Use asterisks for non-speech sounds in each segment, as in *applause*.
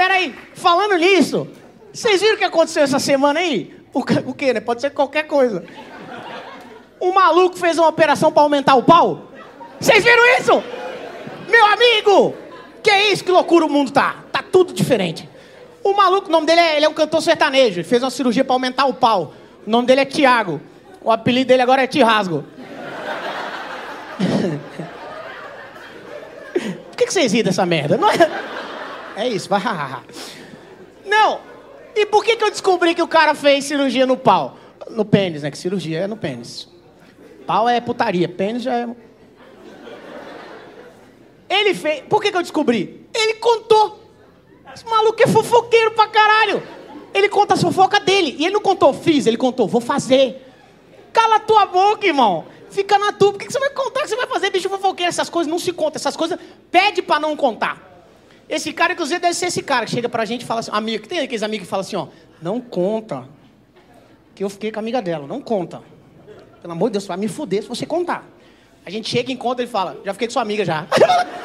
Peraí, falando nisso, vocês viram o que aconteceu essa semana aí? O, ca- o quê, né? Pode ser qualquer coisa. Um maluco fez uma operação pra aumentar o pau. Vocês viram isso? Meu amigo! Que é isso? Que loucura o mundo tá. Tá tudo diferente. O maluco, o nome dele é, ele é um cantor sertanejo. Ele fez uma cirurgia pra aumentar o pau. O nome dele é Tiago. O apelido dele agora é Tirasgo. *laughs* Por que, que vocês riram dessa merda? Não é... é isso, vai. *laughs* Não! E por que, que eu descobri que o cara fez cirurgia no pau? No pênis, né? Que cirurgia é no pênis. Pau é putaria, pênis já é. Ele fez. Por que, que eu descobri? Ele contou. Esse maluco é fofoqueiro pra caralho. Ele conta as fofocas dele. E ele não contou, fiz, ele contou, vou fazer. Cala tua boca, irmão. Fica na tua. Por que, que você vai contar que você vai fazer, bicho fofoqueiro? Essas coisas não se contam. Essas coisas pede pra não contar. Esse cara, inclusive, deve ser esse cara que chega pra gente e fala assim, amigo, tem aqueles amigos que falam assim, ó, não conta. Que eu fiquei com a amiga dela, não conta. Pelo amor de Deus, vai me fuder se você contar. A gente chega encontra, ele fala, já fiquei com sua amiga já.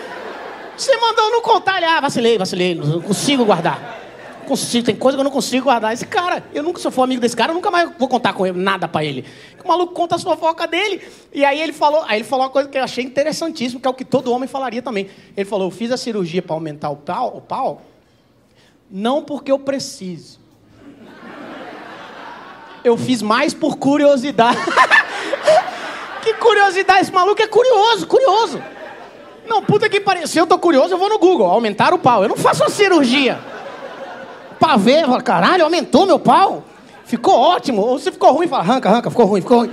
*laughs* você mandou não contar, ele, ah, vacilei, vacilei, não consigo guardar. Consigo, tem coisa que eu não consigo guardar. Esse cara, eu nunca, se eu for amigo desse cara, eu nunca mais vou contar com ele, nada pra ele. O maluco conta a fofoca dele. E aí ele falou, aí ele falou uma coisa que eu achei interessantíssima, que é o que todo homem falaria também. Ele falou, eu fiz a cirurgia pra aumentar o pau, o pau não porque eu preciso. Eu fiz mais por curiosidade. *laughs* que curiosidade, esse maluco é curioso, curioso. Não, puta que pariu. Se eu tô curioso, eu vou no Google, aumentar o pau. Eu não faço uma cirurgia. Pra ver, fala, caralho, aumentou meu pau. Ficou ótimo. Ou se ficou ruim, fala, arranca, arranca, ficou ruim, ficou ruim.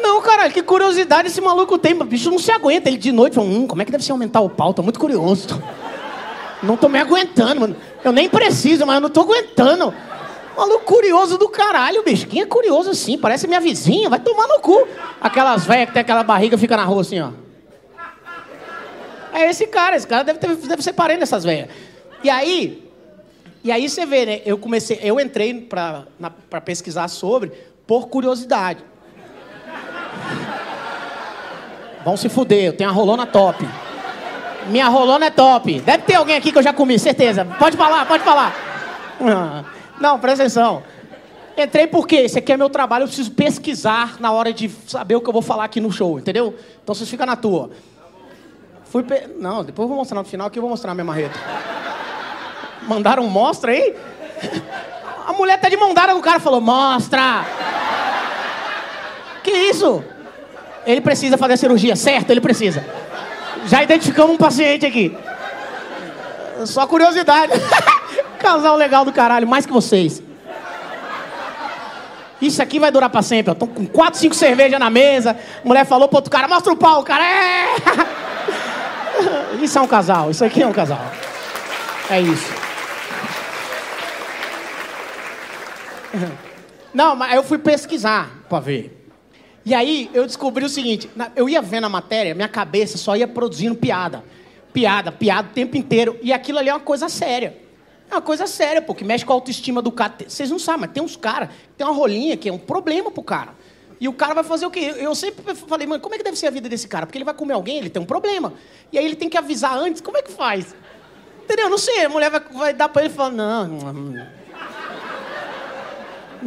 Não, caralho, que curiosidade esse maluco tem. O bicho não se aguenta. Ele de noite fala, hum, como é que deve ser aumentar o pau? Tô muito curioso. Tô- Não tô me aguentando, mano. Eu nem preciso, mas eu não tô aguentando. Maluco curioso do caralho, bicho. Quem é curioso assim? Parece minha vizinha, vai tomar no cu. Aquelas velhas que tem aquela barriga fica na rua assim, ó. É esse cara, esse cara deve, ter, deve ser parente dessas velhas. E aí, e aí você vê, né? Eu comecei, eu entrei pra pesquisar sobre por curiosidade. Vão se fuder, eu tenho a rolona top. Minha rolona é top. Deve ter alguém aqui que eu já comi, certeza. Pode falar, pode falar. *laughs* Não, presta atenção. Entrei porque esse aqui é meu trabalho, eu preciso pesquisar na hora de saber o que eu vou falar aqui no show, entendeu? Então vocês ficam na tua. Fui pe... Não, depois eu vou mostrar no final que eu vou mostrar a minha marreta. Mandaram mostra aí? A mulher tá de mão dada com o cara falou, mostra! Que isso? Ele precisa fazer a cirurgia, certo? Ele precisa. Já identificamos um paciente aqui. Só curiosidade. *laughs* Casal legal do caralho, mais que vocês. Isso aqui vai durar pra sempre. Estão com quatro, cinco cervejas na mesa. A mulher falou pro outro cara, mostra o pau, cara. *laughs* Isso é um casal, isso aqui é um casal. É isso. Não, mas eu fui pesquisar pra ver. E aí eu descobri o seguinte: eu ia vendo a matéria, minha cabeça só ia produzindo piada. Piada, piada o tempo inteiro. E aquilo ali é uma coisa séria. É uma coisa séria, pô, que mexe com a autoestima do cara. Vocês não sabem, mas tem uns caras, tem uma rolinha que é um problema pro cara. E o cara vai fazer o quê? Eu sempre falei, mano, como é que deve ser a vida desse cara? Porque ele vai comer alguém, ele tem um problema. E aí ele tem que avisar antes, como é que faz? Entendeu? Não sei, a mulher vai, vai dar pra ele e falar, não, hum, não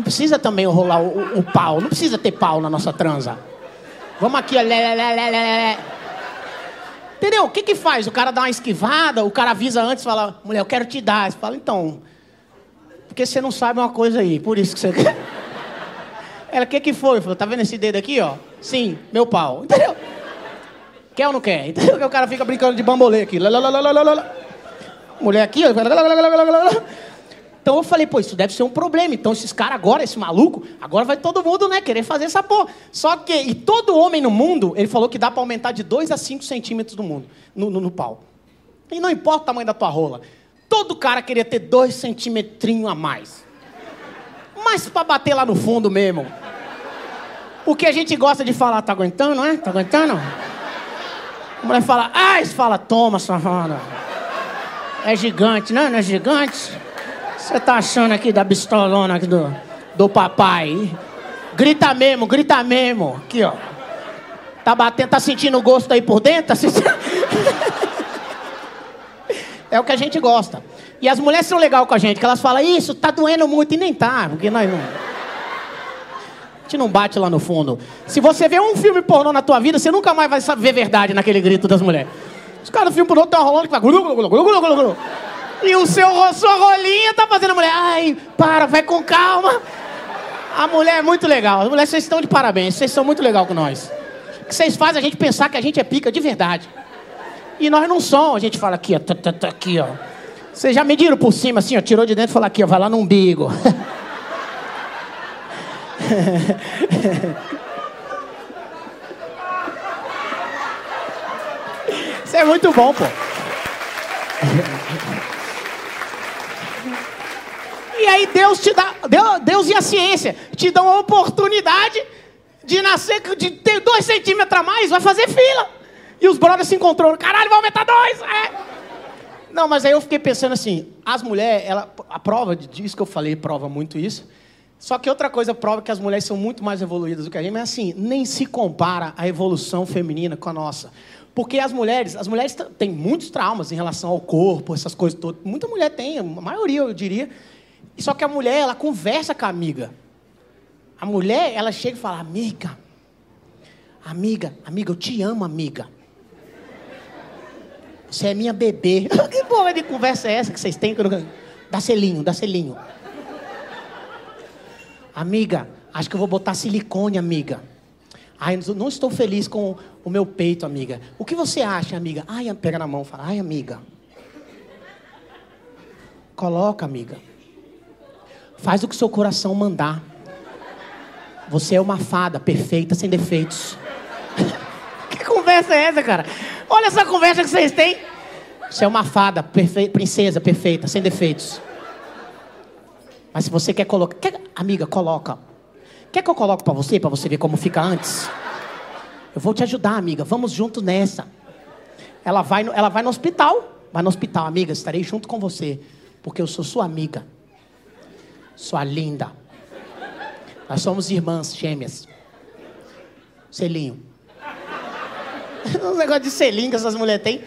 precisa também rolar o, o- pau, não precisa ter pau na nossa transa. Vamos aqui, ó. Lé, lé, lé, lé. Entendeu? O que que faz? O cara dá uma esquivada, o cara avisa antes, fala, mulher, eu quero te dar. Você fala, então, porque você não sabe uma coisa aí, por isso que você quer. Ela, o que que foi? Falou, tá vendo esse dedo aqui, ó? Sim, meu pau. Entendeu? Quer ou não quer? Entendeu? Que o cara fica brincando de bambolê aqui. Lá. Mulher aqui, ó. Então eu falei, pô, isso deve ser um problema. Então esses caras agora, esse maluco, agora vai todo mundo, né, querer fazer essa porra. Só que, e todo homem no mundo, ele falou que dá pra aumentar de 2 a 5 centímetros no mundo, no, no, no pau. E não importa o tamanho da tua rola. Todo cara queria ter 2 centímetrinhos a mais. Mas pra bater lá no fundo mesmo. O que a gente gosta de falar, tá aguentando, não é? Tá aguentando? A mulher fala, ai, você fala, toma, safada. É gigante, não é? Não é gigante? Você tá achando aqui da bistolona aqui do, do papai? Grita mesmo, grita mesmo. Aqui, ó. Tá batendo, tá sentindo gosto aí por dentro? Tá *laughs* é o que a gente gosta. E as mulheres são legais com a gente, que elas falam, isso, tá doendo muito, e nem tá, porque nós não. A gente não bate lá no fundo. Se você vê um filme pornô na tua vida, você nunca mais vai saber verdade naquele grito das mulheres. Os caras do filme pornô estão rolando que vai. E o seu sua rolinha tá fazendo a mulher. Ai, para, vai com calma. A mulher é muito legal. As mulheres, vocês estão de parabéns. Vocês são muito legal com nós. O que vocês fazem a gente pensar que a gente é pica de verdade. E nós não somos. A gente fala aqui, ó. Tá, tá, tá, aqui, ó. Vocês já mediram por cima, assim, ó. Tirou de dentro e falou aqui, ó. Vai lá no umbigo. *laughs* Isso é muito bom, pô. E aí Deus te dá, Deus, e a ciência te dão a oportunidade de nascer, de ter dois centímetros a mais, vai fazer fila. E os brothers se encontrou, caralho, vai aumentar dois. É. Não, mas aí eu fiquei pensando assim, as mulheres, ela, a prova disso que eu falei, prova muito isso. Só que outra coisa prova que as mulheres são muito mais evoluídas do que a gente, mas assim, nem se compara a evolução feminina com a nossa. Porque as mulheres, as mulheres têm muitos traumas em relação ao corpo, essas coisas todas. Muita mulher tem, a maioria eu diria. Só que a mulher, ela conversa com a amiga. A mulher, ela chega e fala: Amiga, amiga, amiga, eu te amo, amiga. Você é minha bebê. *laughs* que porra de conversa é essa que vocês têm? Dá selinho, dá selinho. Amiga, acho que eu vou botar silicone, amiga. Ai, não estou feliz com o meu peito, amiga. O que você acha, amiga? Ai, pega na mão, fala, ai, amiga. Coloca, amiga. Faz o que seu coração mandar. Você é uma fada perfeita, sem defeitos. *laughs* que conversa é essa, cara? Olha essa conversa que vocês têm. Você é uma fada, perfe... princesa perfeita, sem defeitos. Mas se você quer colocar. Quer... Amiga, coloca. Quer que eu coloque para você, para você ver como fica antes? Eu vou te ajudar, amiga. Vamos junto nessa. Ela vai, no... ela vai no hospital. Vai no hospital, amiga. Estarei junto com você. Porque eu sou sua amiga. Sua linda. Nós somos irmãs gêmeas. Selinho. *laughs* um negócio de selinho que essas mulheres têm.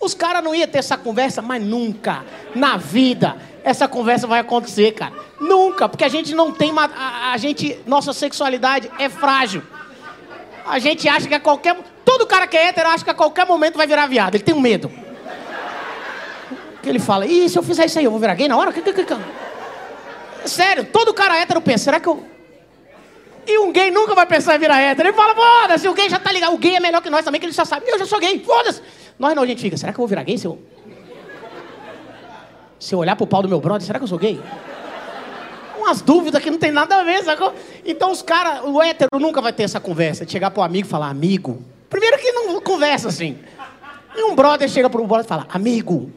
Os caras não iam ter essa conversa, mas nunca, na vida, essa conversa vai acontecer, cara. Nunca, porque a gente não tem. A, a gente, nossa sexualidade é frágil. A gente acha que a qualquer. Todo cara que é hétero acha que a qualquer momento vai virar viado. Ele tem um medo. Que ele fala, e se eu fizer isso aí, eu vou virar gay na hora? Sério, todo cara hétero pensa, será que eu. E um gay nunca vai pensar em virar hétero. Ele fala, foda-se, o gay já tá ligado. O gay é melhor que nós também, que ele já sabe. Eu já sou gay, foda-se. Nós não, a gente fica, será que eu vou virar gay se eu. Se eu olhar pro pau do meu brother, será que eu sou gay? Umas dúvidas que não tem nada a ver, sacou? Então os caras, o hétero nunca vai ter essa conversa. De chegar pro amigo e falar, amigo. Primeiro que não conversa assim. E um brother chega pro brother e fala, amigo.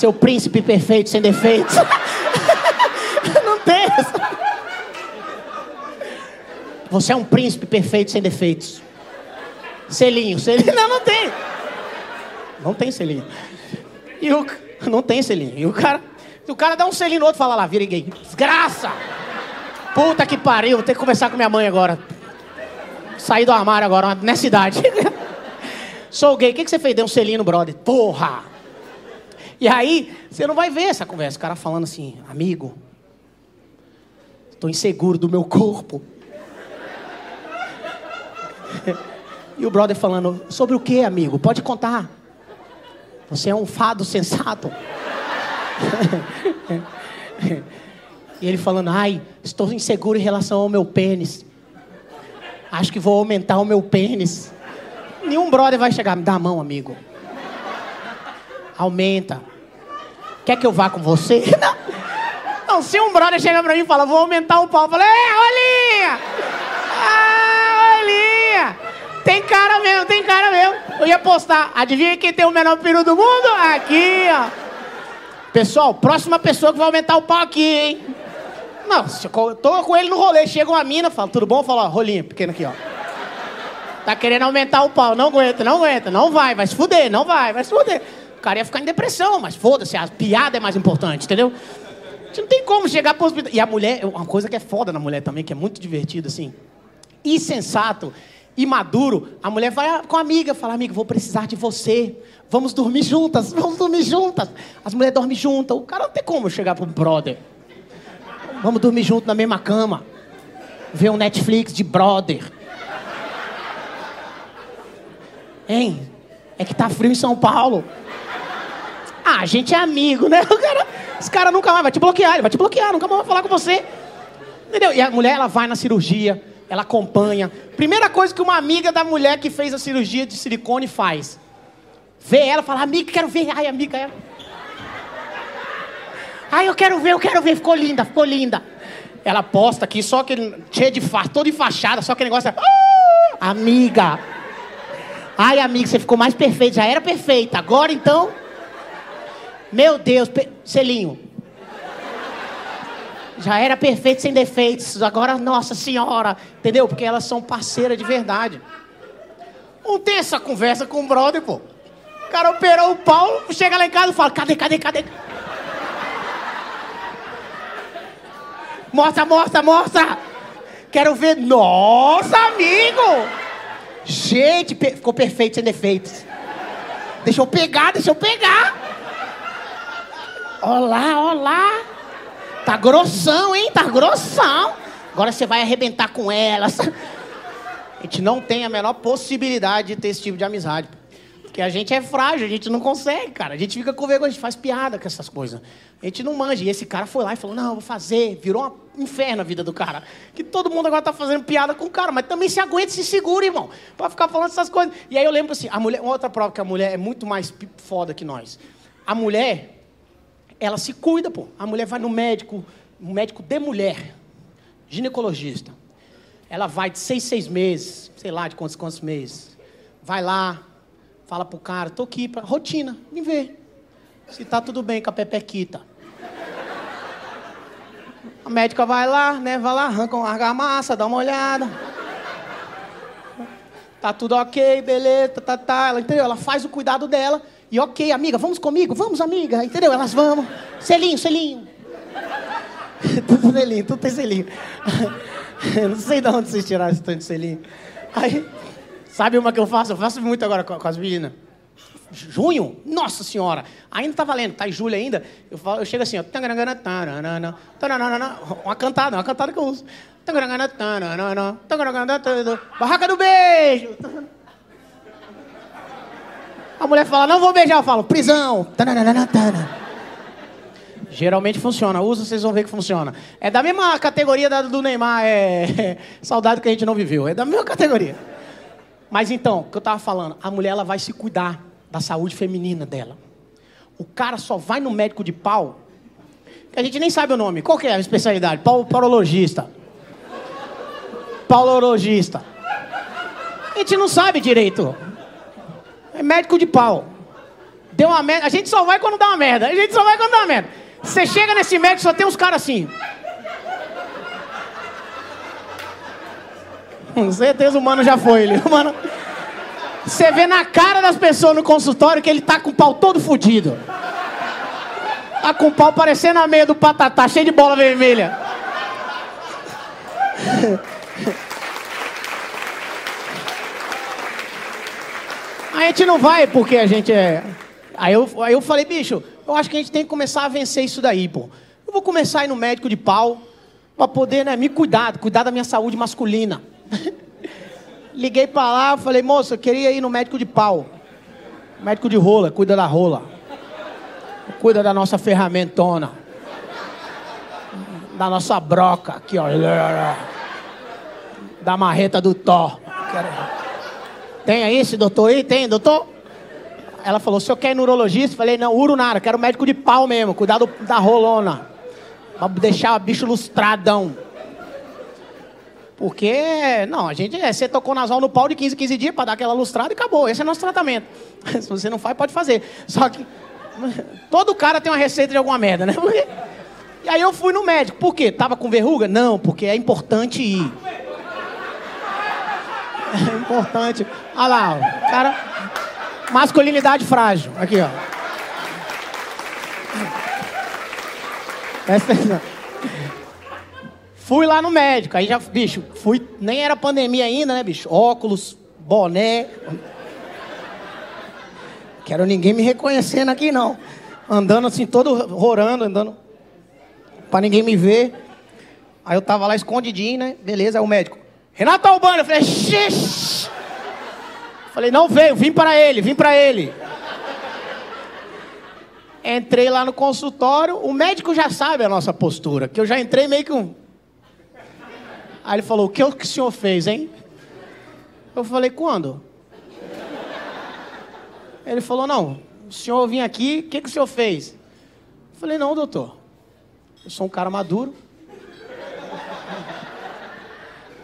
Seu príncipe perfeito, sem defeitos. *laughs* tem Você é um príncipe perfeito sem defeitos. Selinho, selinho. Não, não tem. Não tem selinho. E o... Não tem selinho. E o cara. O cara dá um selinho no outro e fala lá, vira gay. Desgraça! Puta que pariu, vou ter que conversar com minha mãe agora. Saí do armário agora, nessa idade. *laughs* Sou gay, o que, que você fez? Deu um selinho no brother. Porra! E aí, você não vai ver essa conversa. O cara falando assim, amigo, Estou inseguro do meu corpo. e o brother falando: Sobre o que, amigo? Pode contar. Você é um fado sensato. e ele falando: Ai, estou inseguro em relação ao meu pênis. Acho que vou aumentar o meu pênis. Nenhum brother vai chegar, me dá a mão, amigo. Aumenta. Quer que eu vá com você? Não. Não, se um brother chega pra mim e fala, vou aumentar o pau, eu falo, é, Rolinha! Ah, Rolinha! Tem cara mesmo, tem cara mesmo. Eu ia postar, adivinha quem tem o menor peru do mundo? Aqui, ó. Pessoal, próxima pessoa que vai aumentar o pau aqui, hein? Não, eu tô com ele no rolê, chega uma mina, fala, tudo bom? Fala, ó, rolinha, pequeno aqui, ó. Tá querendo aumentar o pau, não aguenta, não aguenta, não vai, vai se fuder, não vai, vai se fuder. O cara ia ficar em depressão, mas foda-se, a piada é mais importante, entendeu? gente não tem como chegar para o hospital. E a mulher, uma coisa que é foda na mulher também, que é muito divertido, assim. Insensato imaduro, a mulher vai com a amiga, fala, amiga, vou precisar de você. Vamos dormir juntas, vamos dormir juntas. As mulheres dormem juntas. O cara não tem como chegar pro brother. Vamos dormir junto na mesma cama. Ver um Netflix de brother. Hein? É que tá frio em São Paulo. Ah, a gente é amigo, né? *laughs* O cara, esse cara nunca mais vai te bloquear, ele vai te bloquear, nunca mais vai falar com você. Entendeu? E a mulher, ela vai na cirurgia, ela acompanha. Primeira coisa que uma amiga da mulher que fez a cirurgia de silicone faz. Vê ela, fala, amiga, quero ver. Ai, amiga, é. Ai, eu quero ver, eu quero ver. Ficou linda, ficou linda. Ela posta aqui, só aquele cheio de fa, todo enfaixada, só aquele negócio. Ah, amiga. Ai, amiga, você ficou mais perfeita. Já era perfeita. Agora então. Meu Deus, selinho. Já era perfeito sem defeitos. Agora, nossa senhora. Entendeu? Porque elas são parceiras de verdade. Não tem essa conversa com o brother, pô. O cara operou o pau, chega lá em casa e fala: cadê, cadê, cadê? Mostra, mostra, mostra! Quero ver. Nossa, amigo! Gente, ficou perfeito sem defeitos. Deixa eu pegar, deixa eu pegar. Olá, olá. Tá grossão, hein? Tá grossão. Agora você vai arrebentar com elas. A gente não tem a menor possibilidade de ter esse tipo de amizade. Porque a gente é frágil, a gente não consegue, cara. A gente fica com vergonha, a gente faz piada com essas coisas. A gente não manja. E esse cara foi lá e falou: Não, vou fazer. Virou um inferno a vida do cara. Que todo mundo agora tá fazendo piada com o cara, mas também se aguenta se segura, irmão. Pra ficar falando essas coisas. E aí eu lembro assim: a mulher, outra prova que a mulher é muito mais foda que nós. A mulher, ela se cuida, pô. A mulher vai no médico, um médico de mulher, ginecologista. Ela vai de seis, seis meses, sei lá de quantos, quantos meses. Vai lá, Fala pro cara, tô aqui pra rotina, me vê. Se tá tudo bem com a pepequita. A médica vai lá, né? Vai lá, arranca uma argamassa, dá uma olhada. Tá tudo ok, beleza, tá, tá. Ela, entendeu? Ela faz o cuidado dela. E ok, amiga, vamos comigo? Vamos, amiga. Entendeu? Elas vão. Selinho, selinho. *laughs* tudo selinho, tudo tem selinho. *laughs* Não sei de onde vocês tiraram esse tanto de selinho. Aí, Sabe uma que eu faço? Eu faço muito agora com, com as meninas. Junho? Nossa senhora! Ainda tá valendo, tá em julho ainda. Eu, falo, eu chego assim, ó. Uma cantada, uma cantada que eu uso. Barraca do beijo! A mulher fala, não vou beijar. Eu falo, prisão. Geralmente funciona. Usa, vocês vão ver que funciona. É da mesma categoria da, do Neymar, é, *laughs* saudade que a gente não viveu. É da mesma categoria. Mas então, o que eu estava falando, a mulher ela vai se cuidar da saúde feminina dela. O cara só vai no médico de pau, que a gente nem sabe o nome. Qual que é a especialidade? Pau, paulologista. Paulologista. A gente não sabe direito. É médico de pau. Deu uma merda. A gente só vai quando dá uma merda. A gente só vai quando dá uma merda. Você chega nesse médico, só tem uns caras assim. Com certeza o mano já foi. Ele, *laughs* mano, você vê na cara das pessoas no consultório que ele tá com o pau todo fudido. Tá com o pau parecendo a meia do patatá, cheio de bola vermelha. *laughs* A gente não vai porque a gente é. Aí eu, aí eu falei, bicho, eu acho que a gente tem que começar a vencer isso daí, pô. Eu vou começar a ir no médico de pau para poder né, me cuidar, cuidar da minha saúde masculina. *laughs* Liguei para lá, falei, moça, eu queria ir no médico de pau. Médico de rola, cuida da rola. Cuida da nossa ferramentona. Da nossa broca aqui, ó. Da marreta do Thor. Tem aí esse doutor aí? Tem, doutor? Ela falou, o senhor quer ir no urologista? Falei, não, uro nada, quero médico de pau mesmo, cuidar do, da rolona. Pra deixar o bicho lustradão. Porque, não, a gente, é, você tocou nasal no pau de 15, 15 dias para dar aquela lustrada e acabou. Esse é nosso tratamento. *laughs* Se você não faz, pode fazer. Só que *laughs* todo cara tem uma receita de alguma merda, né? *laughs* E aí eu fui no médico. Por quê? Tava com verruga? Não, porque é importante ir. É importante. Olha lá, ó. cara. Masculinidade frágil. Aqui, ó. Fui lá no médico, aí já, bicho, fui, nem era pandemia ainda, né, bicho? Óculos, boné. Quero ninguém me reconhecendo aqui, não. Andando assim, todo rorando, andando. Pra ninguém me ver. Aí eu tava lá escondidinho, né? Beleza, aí o médico. Renato Albano, eu falei, xixi. Falei, não veio, vim para ele, vim para ele. Entrei lá no consultório, o médico já sabe a nossa postura, que eu já entrei meio que um. Aí ele falou: O que, que o senhor fez, hein? Eu falei: Quando? Ele falou: Não, o senhor vinha aqui, o que, que o senhor fez? Eu falei: Não, doutor, eu sou um cara maduro.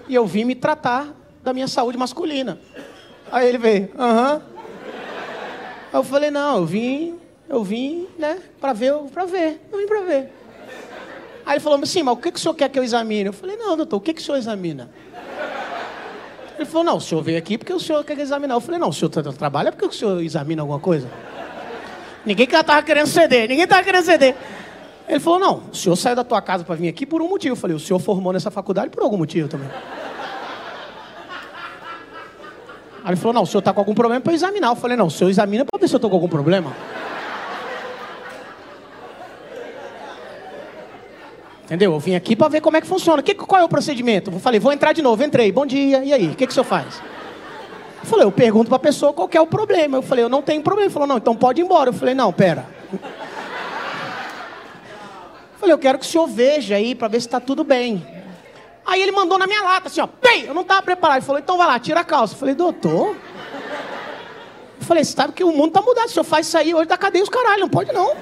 E eu vim me tratar da minha saúde masculina. Aí ele veio: Aham. Eu falei: Não, eu vim eu vim, né, para ver, para ver. Eu vim para ver. Aí ele falou, sim, mas o que, que o senhor quer que eu examine? Eu falei, não, doutor, o que, que o senhor examina? Ele falou, não, o senhor veio aqui porque o senhor quer examinar. Eu falei, não, o senhor trabalha porque o senhor examina alguma coisa? Ninguém estava querendo ceder, ninguém estava querendo ceder. Ele falou, não, o senhor saiu da tua casa para vir aqui por um motivo. Eu falei, o senhor formou nessa faculdade por algum motivo também. Aí ele falou, não, o senhor está com algum problema para examinar. Eu falei, não, o senhor examina para ver se eu estou com algum problema. Entendeu? Eu vim aqui para ver como é que funciona. Que, qual é o procedimento? Eu falei, vou entrar de novo. Entrei, bom dia, e aí? O que, que o senhor faz? Eu falei, eu pergunto para a pessoa qual é o problema. Eu falei, eu não tenho problema. Ele falou, não, então pode ir embora. Eu falei, não, pera. Falei, eu quero que o senhor veja aí para ver se está tudo bem. Aí ele mandou na minha lata, assim, ó, bem, eu não estava preparado. Ele falou, então vai lá, tira a calça. Eu falei, doutor. Eu falei, sabe que o mundo está mudado. O senhor faz isso aí hoje da cadeia os caralho, não pode não.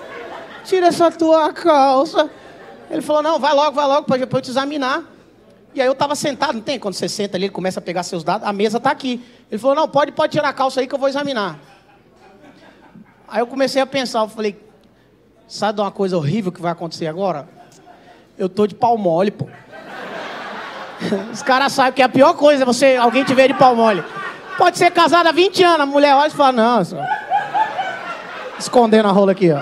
Tira essa tua calça. Ele falou, não, vai logo, vai logo, para eu te examinar. E aí eu estava sentado, não tem? Quando você senta ali, ele começa a pegar seus dados, a mesa está aqui. Ele falou, não, pode, pode tirar a calça aí que eu vou examinar. Aí eu comecei a pensar, eu falei, sabe de uma coisa horrível que vai acontecer agora? Eu tô de pau mole, pô. Os caras sabem que é a pior coisa é você, alguém te ver de pau mole. Pode ser casado há 20 anos, a mulher olha e fala, não, só... escondendo a rola aqui, ó.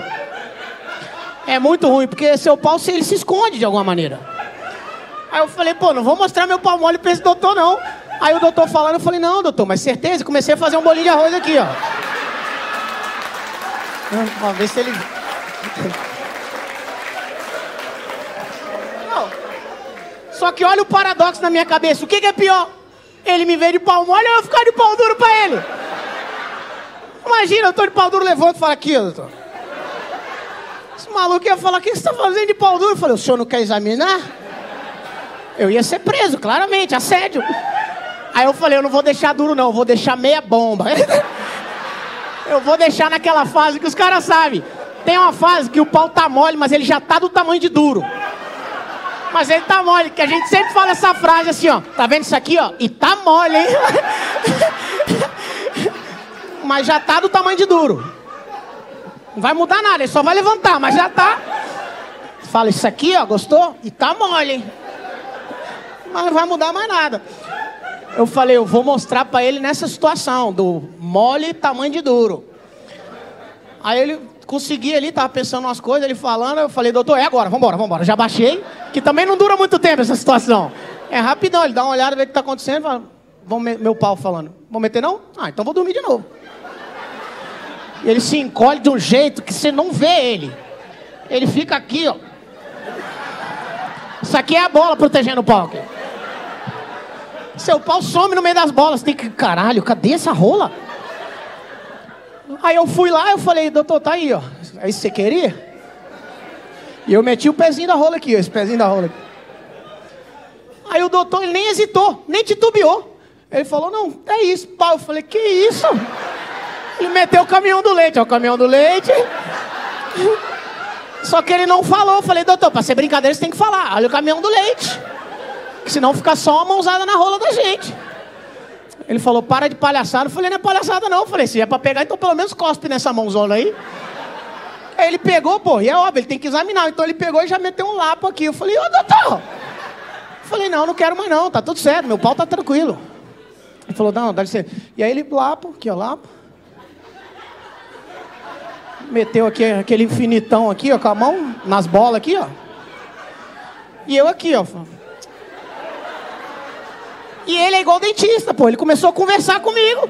É muito ruim, porque seu pau ele se esconde de alguma maneira. Aí eu falei, pô, não vou mostrar meu pau mole pra esse doutor, não. Aí o doutor falando, eu falei, não, doutor, mas certeza? Comecei a fazer um bolinho de arroz aqui, ó. Vamos ver se ele. Só que olha o paradoxo na minha cabeça. O que, que é pior? Ele me vê de pau mole ou eu ficar de pau duro pra ele? Imagina, eu tô de pau duro, levanto e falo aqui, doutor. Esse maluco ia falar: o que você está fazendo de pau duro? Eu falei: o senhor não quer examinar? Eu ia ser preso, claramente, assédio. Aí eu falei: eu não vou deixar duro, não, eu vou deixar meia bomba. *laughs* eu vou deixar naquela fase que os caras sabem. Tem uma fase que o pau tá mole, mas ele já tá do tamanho de duro. Mas ele tá mole, que a gente sempre fala essa frase assim, ó. Tá vendo isso aqui, ó? E tá mole, hein? *laughs* mas já tá do tamanho de duro. Não vai mudar nada, ele só vai levantar, mas já tá. Fala, isso aqui, ó, gostou? E tá mole. Mas não vai mudar mais nada. Eu falei, eu vou mostrar para ele nessa situação, do mole tamanho de duro. Aí ele conseguia ali, tava pensando umas coisas, ele falando, eu falei, doutor, é agora, vambora, vambora. Já baixei, que também não dura muito tempo essa situação. É rapidão, ele dá uma olhada, vê o que tá acontecendo, fala, vamos meu pau falando. Vou meter não? Ah, então vou dormir de novo. E ele se encolhe de um jeito que você não vê ele. Ele fica aqui, ó. Isso aqui é a bola protegendo o pau. Aqui. Seu pau some no meio das bolas. Tem que, caralho, cadê essa rola? Aí eu fui lá, eu falei, doutor, tá aí, ó. É isso que você queria? E eu meti o pezinho da rola aqui, ó, esse pezinho da rola aqui. Aí o doutor, ele nem hesitou, nem titubeou. Ele falou, não, é isso, pau. Eu falei, que isso? Ele meteu o caminhão do leite, ó, o caminhão do leite. Só que ele não falou. Eu falei, doutor, pra ser brincadeira você tem que falar. Olha o caminhão do leite. Senão fica só uma mãozada na rola da gente. Ele falou, para de palhaçada. Eu falei, não é palhaçada não. Eu falei, se é pra pegar, então pelo menos cospe nessa mãozona aí. Aí ele pegou, pô, e é óbvio, ele tem que examinar. Então ele pegou e já meteu um lapo aqui. Eu falei, ô doutor. Eu falei, não, não quero mais não, tá tudo certo, meu pau tá tranquilo. Ele falou, não, dá licença. E aí ele, lapo, aqui ó, lapo. Meteu aqui aquele infinitão aqui, ó, com a mão nas bolas aqui, ó. E eu aqui, ó. E ele é igual dentista, pô. Ele começou a conversar comigo.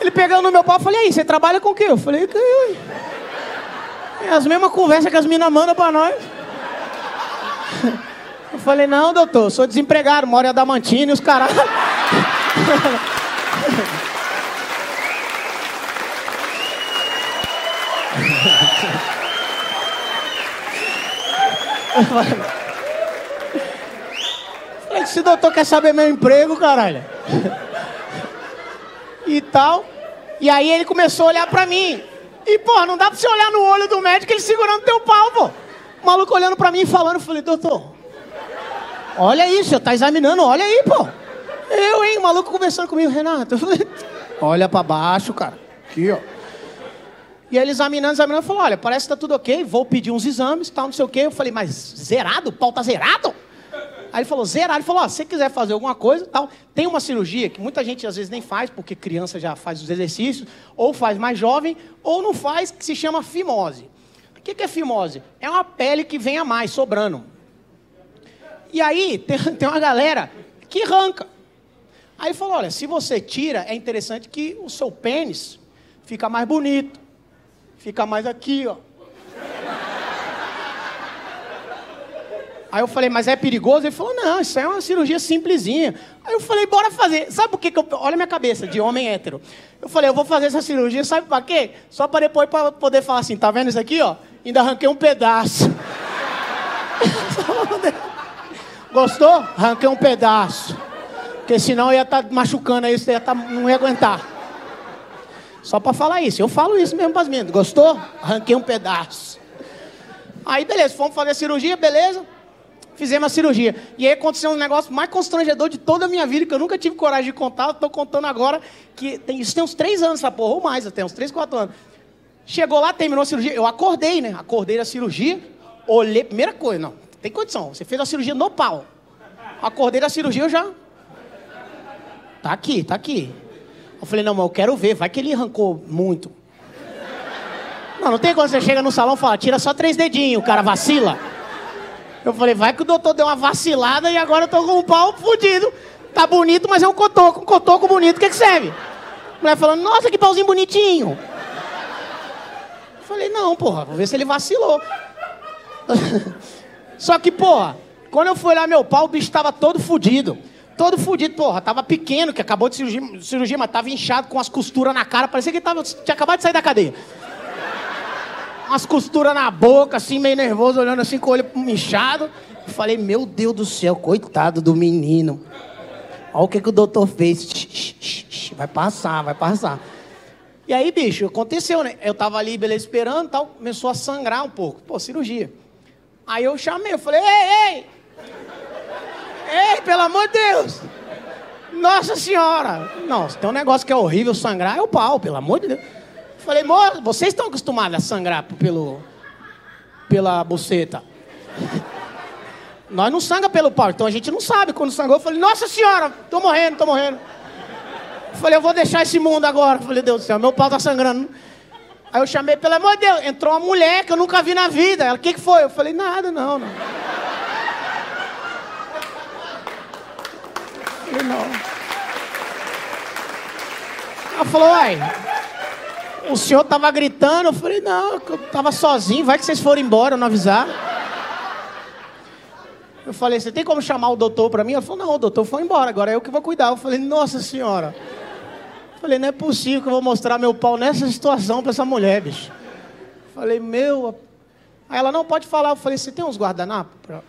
Ele pegando no meu pau, eu falei, aí, você trabalha com o quê? Eu falei, que eu. É as mesmas conversas que as minas mandam pra nós. *laughs* Eu falei, não, doutor, sou desempregado, moro em Adamantina e os caras. *laughs* Esse doutor quer saber meu emprego, caralho. E tal. E aí ele começou a olhar pra mim. E, porra, não dá pra você olhar no olho do médico ele segurando teu pau, pô. O maluco olhando pra mim e falando, eu falei, doutor, olha isso, você tá examinando, olha aí, pô. Eu, hein, o maluco conversando comigo, Renato. Eu *laughs* falei, olha pra baixo, cara. Aqui, ó. E ele examinando, examinando, falou, olha, parece que tá tudo ok, vou pedir uns exames, tal, não sei o quê. Eu falei, mas zerado? O pau tá zerado? Aí ele falou, zerado. Ele falou, ó, se você quiser fazer alguma coisa, tal, tem uma cirurgia que muita gente às vezes nem faz, porque criança já faz os exercícios, ou faz mais jovem, ou não faz, que se chama fimose. O que é fimose? É uma pele que vem a mais, sobrando. E aí, *laughs* tem, tem uma galera que arranca. Aí ele falou, olha, se você tira, é interessante que o seu pênis fica mais bonito. Fica mais aqui, ó. Aí eu falei, mas é perigoso? Ele falou, não, isso é uma cirurgia simplesinha. Aí eu falei, bora fazer. Sabe por que, que eu. Olha minha cabeça, de homem hétero. Eu falei, eu vou fazer essa cirurgia, sabe pra quê? Só pra depois pra poder falar assim, tá vendo isso aqui, ó? Ainda arranquei um pedaço. *laughs* Gostou? Arranquei um pedaço. Porque senão eu ia estar tá machucando aí, você ia tá, não ia aguentar. Só para falar isso. Eu falo isso mesmo para as meninas. Gostou? Arranquei um pedaço. Aí, beleza, fomos fazer a cirurgia, beleza? Fizemos a cirurgia. E aí aconteceu um negócio mais constrangedor de toda a minha vida, que eu nunca tive coragem de contar. Estou contando agora, que tem, isso tem uns três anos, essa porra, ou mais até, uns três, quatro anos. Chegou lá, terminou a cirurgia. Eu acordei, né? Acordei da cirurgia, olhei. Primeira coisa, não, tem condição. Você fez a cirurgia no pau. Acordei da cirurgia, eu já. Tá aqui, tá aqui. Eu falei, não, mas eu quero ver, vai que ele arrancou muito. Não, não tem quando você chega no salão e fala, tira só três dedinhos, o cara vacila. Eu falei, vai que o doutor deu uma vacilada e agora eu tô com o pau fudido. Tá bonito, mas é um cotoco. Um cotoco bonito, o que, que serve? A mulher falando, nossa, que pauzinho bonitinho. Eu falei, não, porra, vou ver se ele vacilou. *laughs* Só que, porra, quando eu fui olhar meu pau, o bicho tava todo fudido. Todo fudido, porra, tava pequeno, que acabou de cirurgia, cirurgia mas tava inchado com as costuras na cara, parecia que ele tava, tinha acabado de sair da cadeia umas costuras na boca, assim, meio nervoso, olhando assim com o olho inchado. falei, meu Deus do céu, coitado do menino. Olha o que, que o doutor fez. vai passar, vai passar. E aí, bicho, aconteceu, né? Eu tava ali, beleza, esperando tal, começou a sangrar um pouco. Pô, cirurgia. Aí eu chamei, eu falei, ei, ei! Ei, pelo amor de Deus! Nossa Senhora! Se tem um negócio que é horrível sangrar, é o pau, pelo amor de Deus. Falei, moço, vocês estão acostumados a sangrar pelo, pela buceta. Nós não sangra pelo pau, então a gente não sabe quando sangrou. Eu falei, nossa senhora, tô morrendo, tô morrendo. Eu falei, eu vou deixar esse mundo agora. Eu falei, Deus do céu, meu pau tá sangrando. Aí eu chamei, pelo amor de Deus, entrou uma mulher que eu nunca vi na vida. Ela, o que, que foi? Eu falei, nada, não, não. Eu falei, não. Ela falou, uai, o senhor estava gritando, eu falei, não, eu estava sozinho, vai que vocês foram embora, não avisar. Eu falei, você tem como chamar o doutor para mim? Ela falou, não, o doutor foi embora, agora é eu que vou cuidar. Eu falei, nossa senhora. Eu falei, não é possível que eu vou mostrar meu pau nessa situação para essa mulher, bicho. Eu falei, meu. Aí ela não pode falar. Eu falei, você tem uns guardanapos? Pra...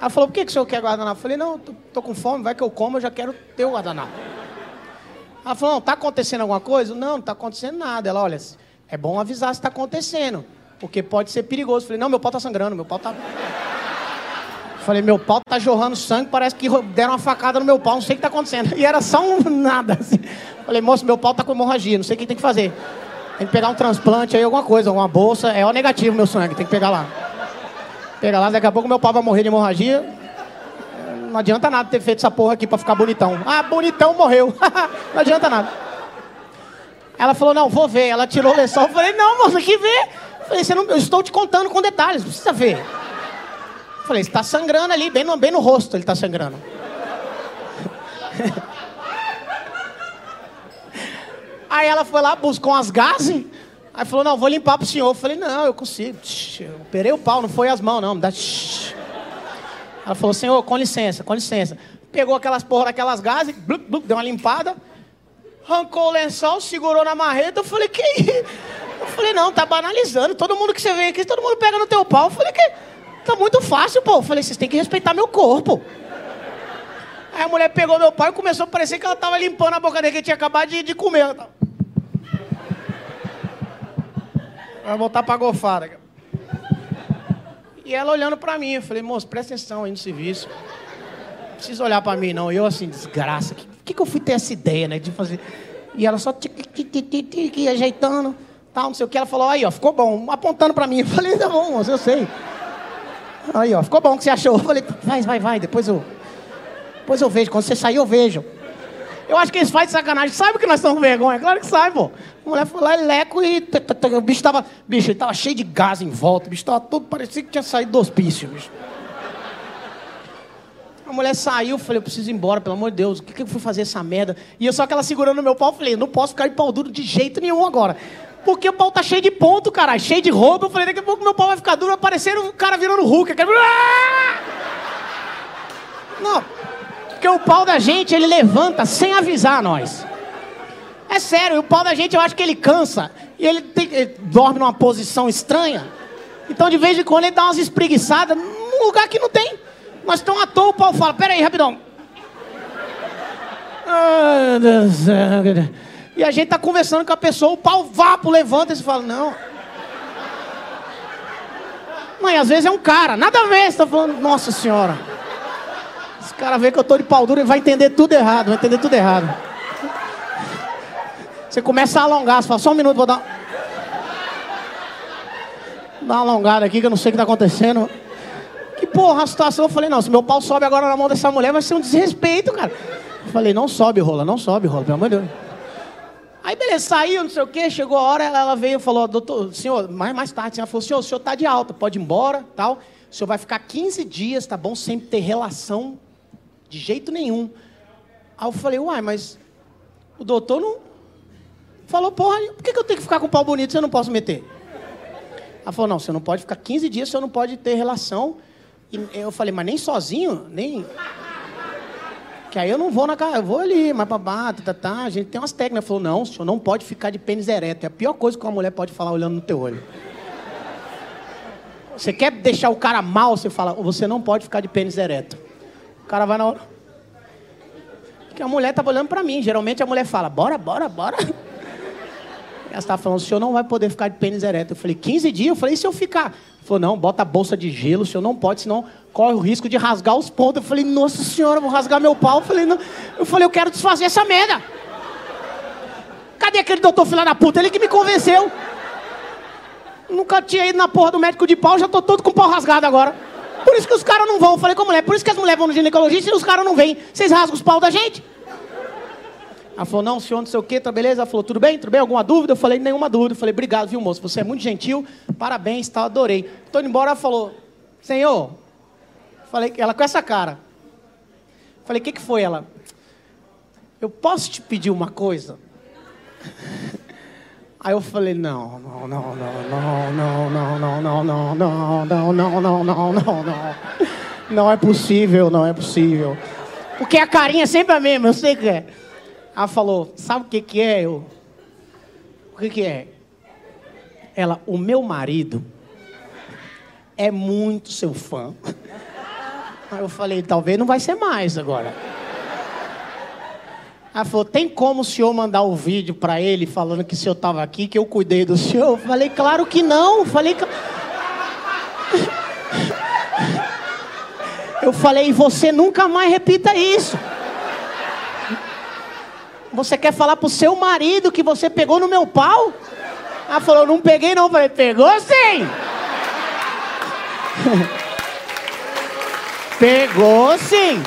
Ela falou, por que, que o senhor quer guardanapo? Eu falei, não, tô, tô com fome, vai que eu como, eu já quero ter o guardanapo. Ela falou, não, está acontecendo alguma coisa? Não, não está acontecendo nada. Ela, olha, é bom avisar se está acontecendo, porque pode ser perigoso. Falei, não, meu pau está sangrando, meu pau está... *laughs* Falei, meu pau está jorrando sangue, parece que deram uma facada no meu pau, não sei o que está acontecendo. *laughs* E era só um *laughs* nada, assim. Falei, moço, meu pau está com hemorragia, não sei o que tem que fazer. Tem que pegar um transplante aí, alguma coisa, uma bolsa. É o negativo meu sangue, tem que pegar lá. Pega lá, daqui a pouco meu pau vai morrer de hemorragia não adianta nada ter feito essa porra aqui pra ficar bonitão. Ah, bonitão morreu. *laughs* não adianta nada. Ela falou, não, vou ver. Ela tirou o lençol. Eu falei, não, moça, que ver. Eu falei, não, eu estou te contando com detalhes, não precisa ver. Eu falei, está sangrando ali, bem no, bem no rosto ele está sangrando. *laughs* Aí ela foi lá, buscou umas gases. Aí falou, não, vou limpar pro senhor. Eu falei, não, eu consigo. Eu operei o pau, não foi as mãos, não. Me dá... Ela falou, senhor, com licença, com licença. Pegou aquelas porra daquelas gases, blup, blup, deu uma limpada, arrancou o lençol, segurou na marreta. Eu falei, que Eu falei, não, tá banalizando. Todo mundo que você vem aqui, todo mundo pega no teu pau. Eu falei, que tá muito fácil, pô. Eu falei, vocês têm que respeitar meu corpo. Aí a mulher pegou meu pai e começou a parecer que ela tava limpando a boca dele, que tinha acabado de, de comer. Vai voltar pra gofada. E ela olhando pra mim, eu falei, moço, presta atenção aí no serviço. Não precisa olhar pra mim, não. Eu assim, desgraça. Que, que, que eu fui ter essa ideia, né? De fazer. E ela só ajeitando, tal, não sei o que. Ela falou, aí, ó, ficou bom, apontando pra mim. Eu falei, tá bom, moço, eu sei. Aí, ó, ficou bom o que você achou. Eu falei, vai, vai, vai, depois eu. Depois eu vejo. Quando você sair, eu vejo. Eu acho que eles fazem sacanagem. Sabe que nós estamos com vergonha? Claro que sabe, pô. A mulher foi lá, leco e. O bicho tava. Bicho, ele tava cheio de gás em volta. O bicho tava todo. Parecia que tinha saído do hospício, bicho. A mulher saiu, falei, eu preciso ir embora, pelo amor de Deus. O que, que eu fui fazer essa merda? E eu só aquela segurando no meu pau, eu falei, não posso ficar de pau duro de jeito nenhum agora. Porque o pau tá cheio de ponto, cara, cheio de roubo. Eu falei, daqui a pouco meu pau vai ficar duro, vai parecer um cara virando Hulk. Não. Porque o pau da gente, ele levanta sem avisar nós. É sério, o pau da gente eu acho que ele cansa. E ele, tem, ele dorme numa posição estranha. Então de vez em quando ele dá umas espreguiçadas num lugar que não tem. Nós estamos à toa, o pau fala, peraí, rapidão. E a gente tá conversando com a pessoa, o pau vapo, levanta e você fala, não. Mãe, às vezes é um cara, nada a ver, você tá falando, nossa senhora. Esse cara vê que eu tô de pau duro e vai entender tudo errado, vai entender tudo errado. Você começa a alongar, você fala, só um minuto, vou dar. Dar uma alongada aqui que eu não sei o que está acontecendo. Que porra, a situação. Eu falei, não, se meu pau sobe agora na mão dessa mulher, vai ser um desrespeito, cara. Eu falei, não sobe, rola, não sobe, rola, pelo amor de Deus. Aí beleza, saiu, não sei o quê, chegou a hora, ela veio e falou, doutor, senhor, mais, mais tarde, ela falou, senhor, o senhor está de alta, pode ir embora, tal. O senhor vai ficar 15 dias, tá bom? Sem ter relação de jeito nenhum. Aí eu falei, uai, mas o doutor não, Falou, porra, por que, eu tenho que ficar com o pau bonito se eu não posso meter? Ela falou, não, você não pode ficar 15 dias, você não pode ter relação. E eu falei, mas nem sozinho, nem. Que aí eu não vou na casa, eu vou ali, mas babá, tá, tá, tá, a gente tem umas técnicas. Ela falou, não, o senhor não pode ficar de pênis ereto. É a pior coisa que uma mulher pode falar olhando no teu olho. Você quer deixar o cara mal, você fala, você não pode ficar de pênis ereto. O cara vai na hora. Porque a mulher estava olhando para mim. Geralmente a mulher fala, bora, bora, bora. Ela estava falando, o senhor não vai poder ficar de pênis ereto. Eu falei, 15 dias? Eu falei, e se eu ficar? Ela falou, não, bota a bolsa de gelo, o senhor não pode, senão corre o risco de rasgar os pontos. Eu falei, nossa senhora, vou rasgar meu pau. Eu falei, não. Eu falei, eu quero desfazer essa merda. Cadê aquele doutor filha da puta? Ele que me convenceu. Nunca tinha ido na porra do médico de pau, já tô todo com o pau rasgado agora. Por isso que os caras não vão. Eu falei com a mulher, por isso que as mulheres vão no ginecologista e os caras não vêm. Vocês rasgam os pau da gente? Ela falou, não, senhor, não sei o quê, tá beleza? Ela falou, tudo bem? Tudo bem? Alguma dúvida? Eu falei, nenhuma dúvida. Eu falei, obrigado, viu, moço? Você é muito gentil, parabéns, tal, adorei. Estou indo embora, ela falou, senhor, falei, ela com essa cara. Falei, o que, que foi? Ela, eu posso te pedir uma coisa? Aí eu falei, não, não, não, não, não, não, não, não, não, não, não, não, não, não, não, não, não. Não é possível, não é possível. Porque a carinha é sempre a mesma, eu sei que é. Ela falou, sabe o que, que é? Eu, o que, que é? Ela, o meu marido é muito seu fã. Aí eu falei, talvez não vai ser mais agora. Ela falou, tem como o senhor mandar um vídeo para ele falando que o senhor estava aqui, que eu cuidei do senhor? Eu falei, claro que não. falei, eu falei, *laughs* você nunca mais repita isso. Você quer falar pro seu marido que você pegou no meu pau? Ela falou, não peguei não. Eu falei, pegou sim! *laughs* pegou sim!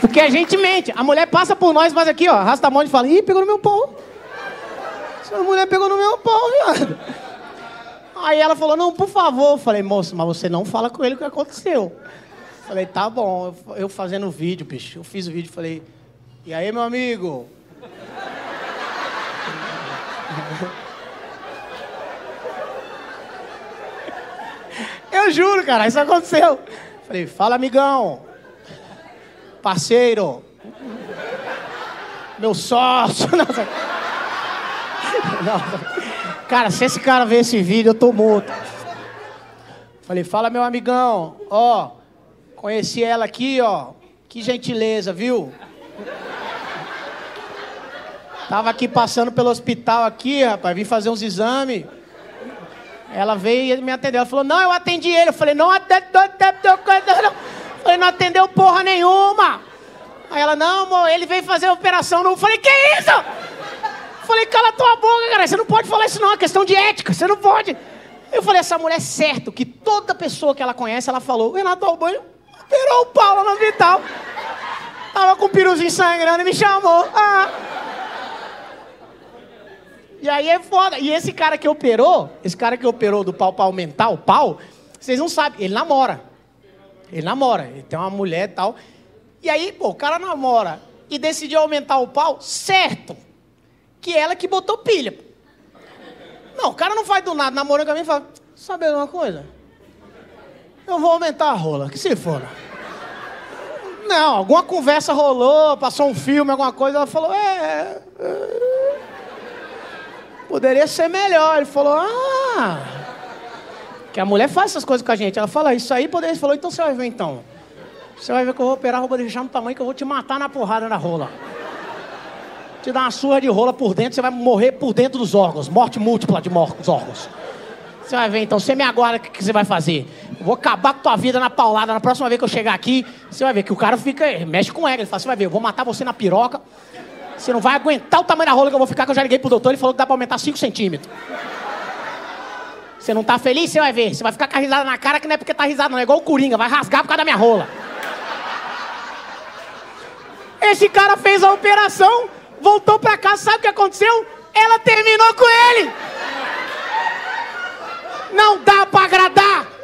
Porque a gente mente. A mulher passa por nós, mas aqui, ó, arrasta a mão e fala, ih, pegou no meu pau. A mulher pegou no meu pau, viado. Aí ela falou, não, por favor. Eu falei, moço, mas você não fala com ele o que aconteceu. Falei, tá bom. Eu fazendo o vídeo, bicho. Eu fiz o vídeo falei, e aí, meu amigo? Eu juro, cara, isso aconteceu. Falei, fala, amigão. Parceiro. Meu sócio. *laughs* Cara, se esse cara ver esse vídeo, eu tô morto. Falei, fala, meu amigão. Ó, conheci ela aqui, ó. Que gentileza, viu? Tava aqui passando pelo hospital aqui, rapaz, vim fazer uns exames. Ela veio e me atendeu. Ela falou, não, eu atendi ele. Eu falei, não atendeu. Falei, não atendeu porra nenhuma. Aí ela, não, amor, ele veio fazer a operação. Eu falei, que isso? Eu falei, cala tua boca, cara. Você não pode falar isso não, é questão de ética. Você não pode. Eu falei, essa mulher é certo que toda pessoa que ela conhece, ela falou, Renato Albanho operou o Paulo no hospital. Tava com o piruzinho sangrando e me chamou. Ah. E aí é foda. E esse cara que operou, esse cara que operou do pau para aumentar o pau, vocês não sabem, ele namora. Ele namora, ele tem uma mulher e tal. E aí, pô, o cara namora e decidiu aumentar o pau, certo. Que ela que botou pilha. Não, o cara não faz do nada, namorando com a mim e fala, sabe uma coisa? Eu vou aumentar a rola, que se for. Não, alguma conversa rolou, passou um filme, alguma coisa, ela falou, é... é poderia ser melhor. Ele falou, ah, que a mulher faz essas coisas com a gente. Ela fala, isso aí poderia. Ele falou, então você vai ver então. Você vai ver que eu vou operar, vou deixar no tamanho que eu vou te matar na porrada na rola. Te dar uma surra de rola por dentro, você vai morrer por dentro dos órgãos. Morte múltipla de órgãos. Você vai ver então, você me aguarda o que, que você vai fazer. Eu vou acabar com tua vida na paulada. Na próxima vez que eu chegar aqui, você vai ver que o cara fica, mexe com ela. Ele fala, você vai ver, eu vou matar você na piroca. Você não vai aguentar o tamanho da rola que eu vou ficar, que eu já liguei pro doutor, ele falou que dá pra aumentar 5 centímetros. Você não tá feliz? Você vai ver. Você vai ficar com a risada na cara, que não é porque tá risada, não. É igual o Coringa, vai rasgar por causa da minha rola. Esse cara fez a operação, voltou pra casa, sabe o que aconteceu? Ela terminou com ele. Não dá pra agradar.